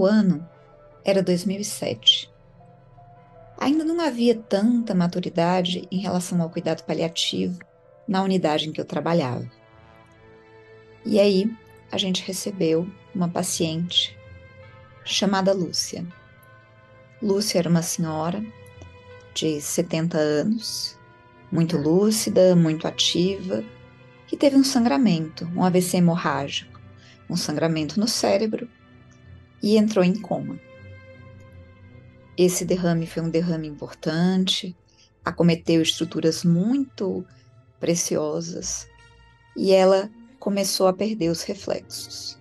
o ano era 2007. Ainda não havia tanta maturidade em relação ao cuidado paliativo na unidade em que eu trabalhava. E aí, a gente recebeu uma paciente chamada Lúcia. Lúcia era uma senhora de 70 anos, muito lúcida, muito ativa, que teve um sangramento, um AVC hemorrágico, um sangramento no cérebro e entrou em coma. Esse derrame foi um derrame importante, acometeu estruturas muito preciosas e ela começou a perder os reflexos.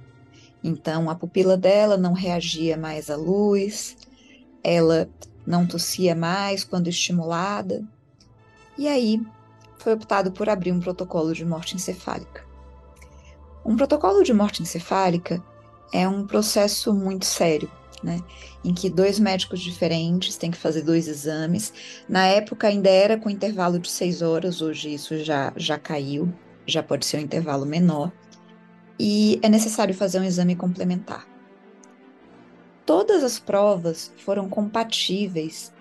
Então a pupila dela não reagia mais à luz, ela não tossia mais quando estimulada. E aí foi optado por abrir um protocolo de morte encefálica. Um protocolo de morte encefálica é um processo muito sério, né? Em que dois médicos diferentes têm que fazer dois exames. Na época ainda era com intervalo de seis horas, hoje isso já, já caiu, já pode ser um intervalo menor. E é necessário fazer um exame complementar. Todas as provas foram compatíveis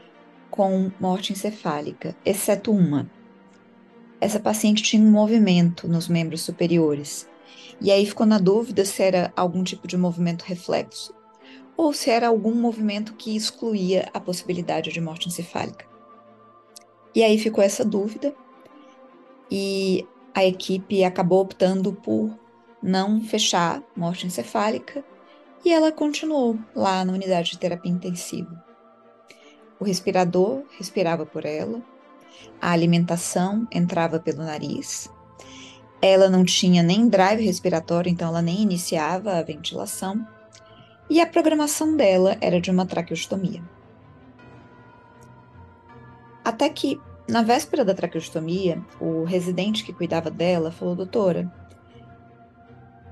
com morte encefálica, exceto uma. Essa paciente tinha um movimento nos membros superiores. E aí ficou na dúvida se era algum tipo de movimento reflexo ou se era algum movimento que excluía a possibilidade de morte encefálica. E aí ficou essa dúvida, e a equipe acabou optando por não fechar morte encefálica, e ela continuou lá na unidade de terapia intensiva. O respirador respirava por ela, a alimentação entrava pelo nariz, ela não tinha nem drive respiratório, então ela nem iniciava a ventilação e a programação dela era de uma traqueostomia. Até que, na véspera da traqueostomia, o residente que cuidava dela falou: Doutora,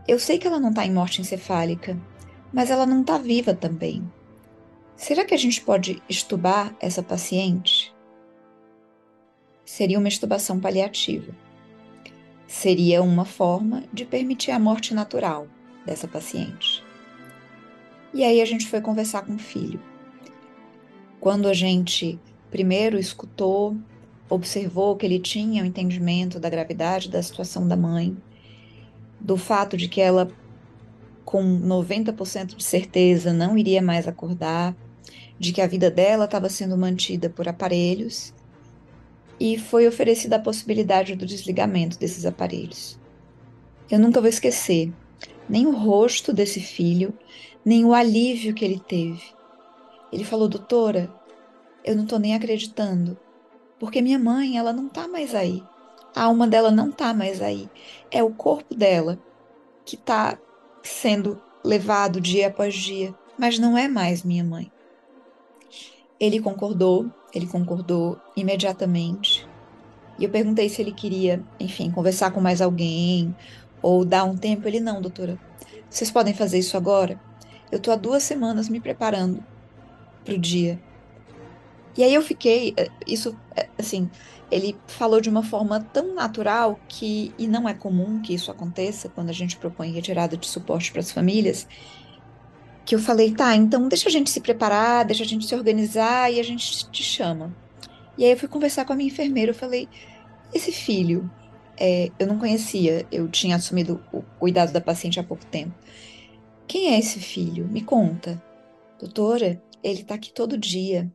eu sei que ela não está em morte encefálica, mas ela não está viva também. Será que a gente pode estubar essa paciente? Seria uma estubação paliativa. Seria uma forma de permitir a morte natural dessa paciente. E aí a gente foi conversar com o filho. Quando a gente primeiro escutou, observou que ele tinha o um entendimento da gravidade da situação da mãe, do fato de que ela, com 90% de certeza, não iria mais acordar, de que a vida dela estava sendo mantida por aparelhos, e foi oferecida a possibilidade do desligamento desses aparelhos. Eu nunca vou esquecer nem o rosto desse filho, nem o alívio que ele teve. Ele falou, doutora, eu não tô nem acreditando, porque minha mãe, ela não tá mais aí. A alma dela não tá mais aí. É o corpo dela que tá sendo levado dia após dia, mas não é mais minha mãe. Ele concordou, ele concordou imediatamente. E eu perguntei se ele queria, enfim, conversar com mais alguém ou dar um tempo. Ele, não, doutora, vocês podem fazer isso agora? Eu tô há duas semanas me preparando pro dia. E aí eu fiquei, eh, isso, eh, assim, ele falou de uma forma tão natural que, e não é comum que isso aconteça quando a gente propõe retirada de suporte para as famílias, que eu falei, tá, então deixa a gente se preparar, deixa a gente se organizar e a gente te chama. E aí eu fui conversar com a minha enfermeira, eu falei, esse filho, é, eu não conhecia, eu tinha assumido o cuidado da paciente há pouco tempo. Quem é esse filho? Me conta. Doutora, ele está aqui todo dia.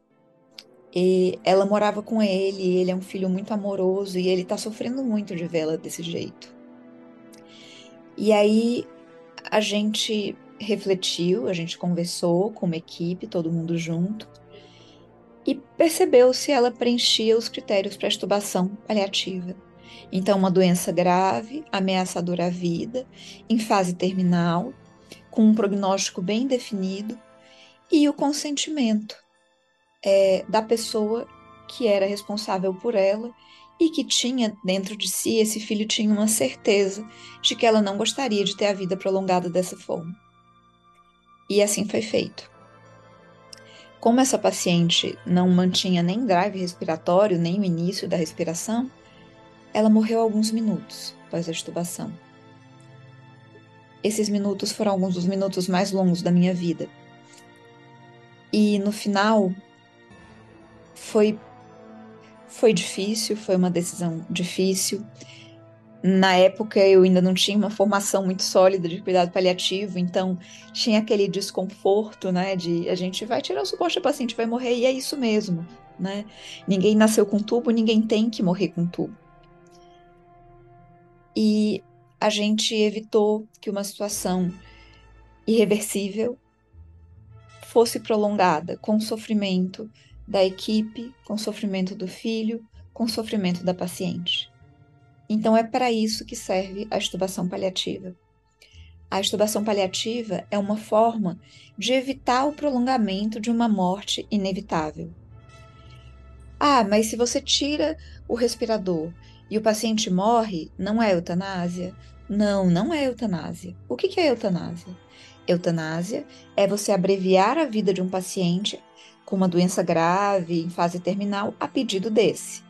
E ela morava com ele, ele é um filho muito amoroso e ele está sofrendo muito de vê-la desse jeito. E aí a gente refletiu, a gente conversou com uma equipe, todo mundo junto, e percebeu se ela preenchia os critérios para estubação paliativa. Então, uma doença grave, ameaçadora à vida, em fase terminal, com um prognóstico bem definido e o consentimento é, da pessoa que era responsável por ela e que tinha dentro de si, esse filho tinha uma certeza de que ela não gostaria de ter a vida prolongada dessa forma. E assim foi feito. Como essa paciente não mantinha nem drive respiratório, nem o início da respiração, ela morreu alguns minutos após a extubação. Esses minutos foram alguns dos minutos mais longos da minha vida, E no final foi foi difícil, foi uma decisão difícil. Na época eu ainda não tinha uma formação muito sólida de cuidado paliativo, então tinha aquele desconforto, né, de a gente vai tirar o suporte do paciente, vai morrer e é isso mesmo, né? Ninguém nasceu com tubo, ninguém tem que morrer com tubo. E a gente evitou que uma situação irreversível fosse prolongada com sofrimento da equipe, com sofrimento do filho, com sofrimento da paciente. Então é para isso que serve a estubação paliativa. A estubação paliativa é uma forma de evitar o prolongamento de uma morte inevitável. Ah, mas se você tira o respirador e o paciente morre, não é eutanásia? Não, não é eutanásia. O que é eutanásia? Eutanásia é você abreviar a vida de um paciente com uma doença grave, em fase terminal, a pedido desse.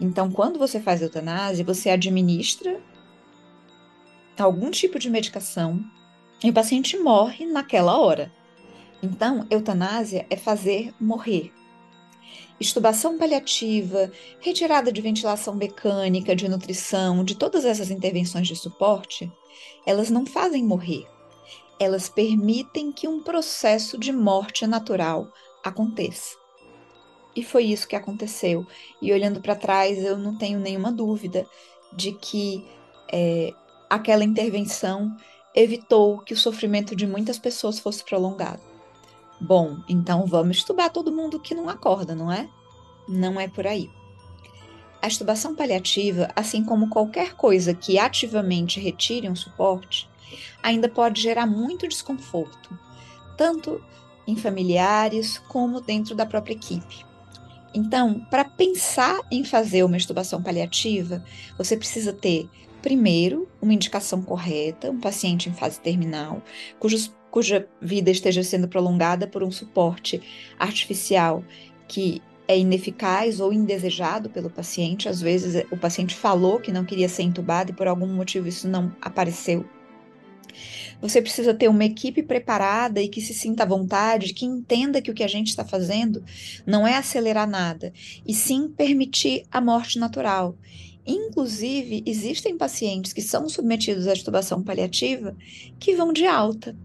Então, quando você faz eutanásia, você administra algum tipo de medicação e o paciente morre naquela hora. Então, eutanásia é fazer morrer. Estubação paliativa, retirada de ventilação mecânica, de nutrição, de todas essas intervenções de suporte, elas não fazem morrer. Elas permitem que um processo de morte natural aconteça. E foi isso que aconteceu. E olhando para trás, eu não tenho nenhuma dúvida de que é, aquela intervenção evitou que o sofrimento de muitas pessoas fosse prolongado. Bom, então vamos estubar todo mundo que não acorda, não é? Não é por aí. A estubação paliativa, assim como qualquer coisa que ativamente retire um suporte, ainda pode gerar muito desconforto, tanto em familiares como dentro da própria equipe. Então, para pensar em fazer uma estubação paliativa, você precisa ter, primeiro, uma indicação correta, um paciente em fase terminal, cujos, cuja vida esteja sendo prolongada por um suporte artificial que é ineficaz ou indesejado pelo paciente. Às vezes, o paciente falou que não queria ser entubado e por algum motivo isso não apareceu. Você precisa ter uma equipe preparada e que se sinta à vontade, que entenda que o que a gente está fazendo não é acelerar nada, e sim permitir a morte natural. Inclusive, existem pacientes que são submetidos à estubação paliativa que vão de alta.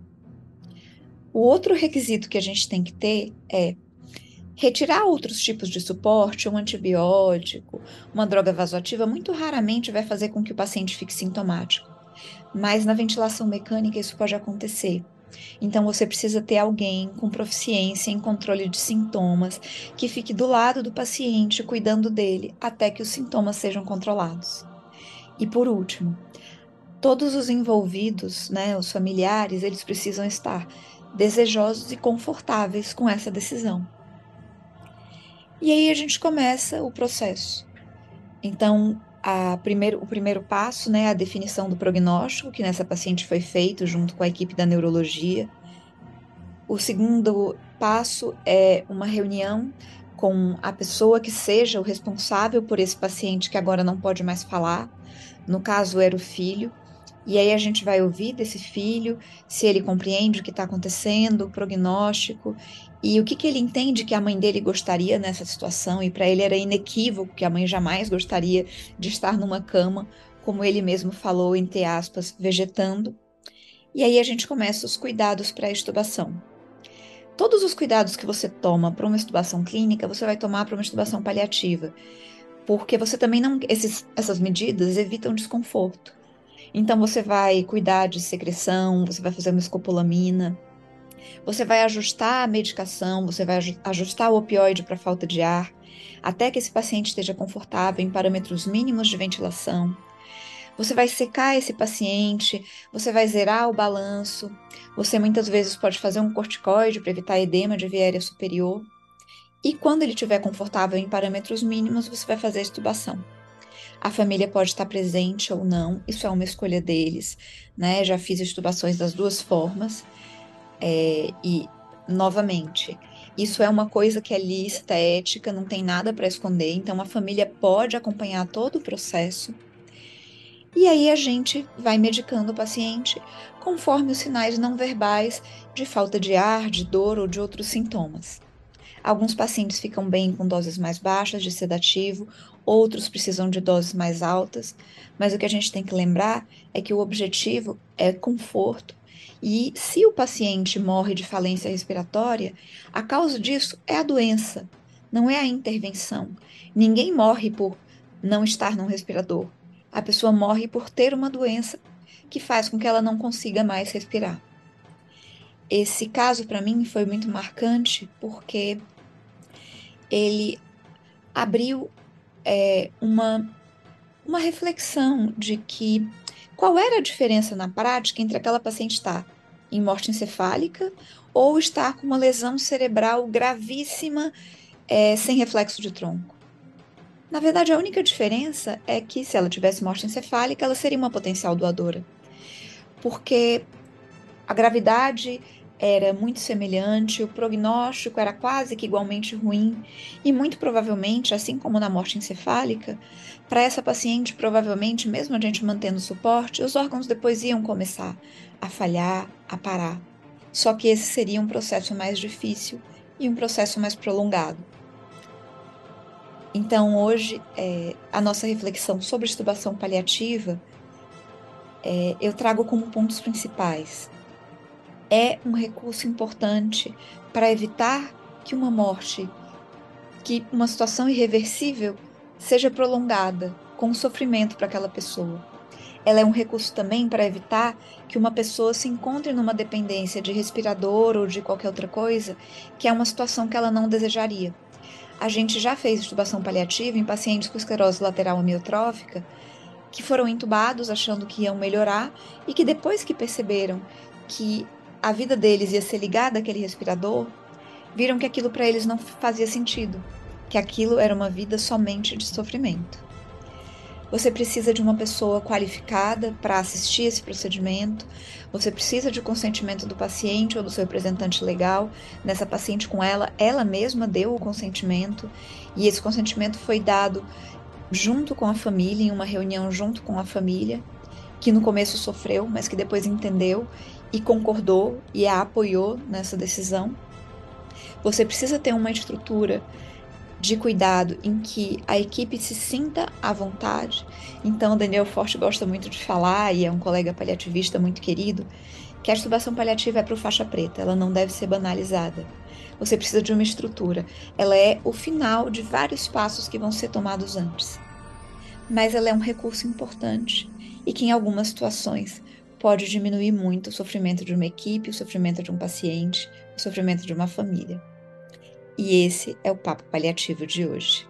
O outro requisito que a gente tem que ter é Retirar outros tipos de suporte, um antibiótico, uma droga vasoativa, muito raramente vai fazer com que o paciente fique sintomático mas na ventilação mecânica isso pode acontecer. Então você precisa ter alguém com proficiência em controle de sintomas que fique do lado do paciente, cuidando dele até que os sintomas sejam controlados. E por último, todos os envolvidos, né, os familiares, eles precisam estar desejosos e confortáveis com essa decisão. E aí a gente começa o processo. Então, primeiro, o primeiro passo, né, a definição do prognóstico, que nessa paciente foi feito junto com a equipe da neurologia. O segundo passo é uma reunião com a pessoa que seja o responsável por esse paciente que agora não pode mais falar. No caso, era o filho. E aí a gente vai ouvir desse filho se ele compreende o que está acontecendo, o prognóstico e o que, que ele entende que a mãe dele gostaria nessa situação. E para ele era inequívoco que a mãe jamais gostaria de estar numa cama, como ele mesmo falou, entre aspas, vegetando. E aí a gente começa os cuidados para a estubação. Todos os cuidados que você toma para uma estubação clínica, você vai tomar para uma estubação paliativa, porque você também não esses, essas medidas evitam desconforto. Então você vai cuidar de secreção, você vai fazer uma escopolamina, você vai ajustar a medicação, você vai ajustar o opioide para falta de ar, até que esse paciente esteja confortável em parâmetros mínimos de ventilação. Você vai secar esse paciente, você vai zerar o balanço, você muitas vezes pode fazer um corticoide para evitar edema de via aérea superior. E quando ele estiver confortável em parâmetros mínimos, você vai fazer a estubação. A família pode estar presente ou não, isso é uma escolha deles, né? Já fiz estubações das duas formas. É, e, novamente, isso é uma coisa que é lícita, é ética, não tem nada para esconder, então a família pode acompanhar todo o processo. E aí a gente vai medicando o paciente conforme os sinais não verbais de falta de ar, de dor ou de outros sintomas. Alguns pacientes ficam bem com doses mais baixas de sedativo, outros precisam de doses mais altas, mas o que a gente tem que lembrar é que o objetivo é conforto e se o paciente morre de falência respiratória, a causa disso é a doença, não é a intervenção. Ninguém morre por não estar num respirador. A pessoa morre por ter uma doença que faz com que ela não consiga mais respirar. Esse caso para mim foi muito marcante porque ele abriu é, uma, uma reflexão de que qual era a diferença na prática entre aquela paciente estar em morte encefálica ou estar com uma lesão cerebral gravíssima é, sem reflexo de tronco. Na verdade, a única diferença é que se ela tivesse morte encefálica, ela seria uma potencial doadora. Porque a gravidade era muito semelhante, o prognóstico era quase que igualmente ruim, e muito provavelmente, assim como na morte encefálica, para essa paciente, provavelmente, mesmo a gente mantendo suporte, os órgãos depois iam começar a falhar, a parar. Só que esse seria um processo mais difícil e um processo mais prolongado. Então, hoje, é, a nossa reflexão sobre estubação paliativa, é, eu trago como pontos principais é um recurso importante para evitar que uma morte, que uma situação irreversível seja prolongada com sofrimento para aquela pessoa. Ela é um recurso também para evitar que uma pessoa se encontre numa dependência de respirador ou de qualquer outra coisa, que é uma situação que ela não desejaria. A gente já fez intubação paliativa em pacientes com esclerose lateral amiotrófica que foram intubados achando que iam melhorar e que depois que perceberam que a vida deles ia ser ligada àquele respirador, viram que aquilo para eles não fazia sentido, que aquilo era uma vida somente de sofrimento. Você precisa de uma pessoa qualificada para assistir esse procedimento. Você precisa de consentimento do paciente ou do seu representante legal. Nessa paciente com ela, ela mesma deu o consentimento e esse consentimento foi dado junto com a família, em uma reunião junto com a família, que no começo sofreu, mas que depois entendeu e concordou e a apoiou nessa decisão. Você precisa ter uma estrutura de cuidado em que a equipe se sinta à vontade. Então, Daniel Forte gosta muito de falar, e é um colega paliativista muito querido, que a estubação paliativa é para o faixa preta, ela não deve ser banalizada. Você precisa de uma estrutura. Ela é o final de vários passos que vão ser tomados antes. Mas ela é um recurso importante e que, em algumas situações, pode diminuir muito o sofrimento de uma equipe, o sofrimento de um paciente, o sofrimento de uma família. E esse é o papo paliativo de hoje.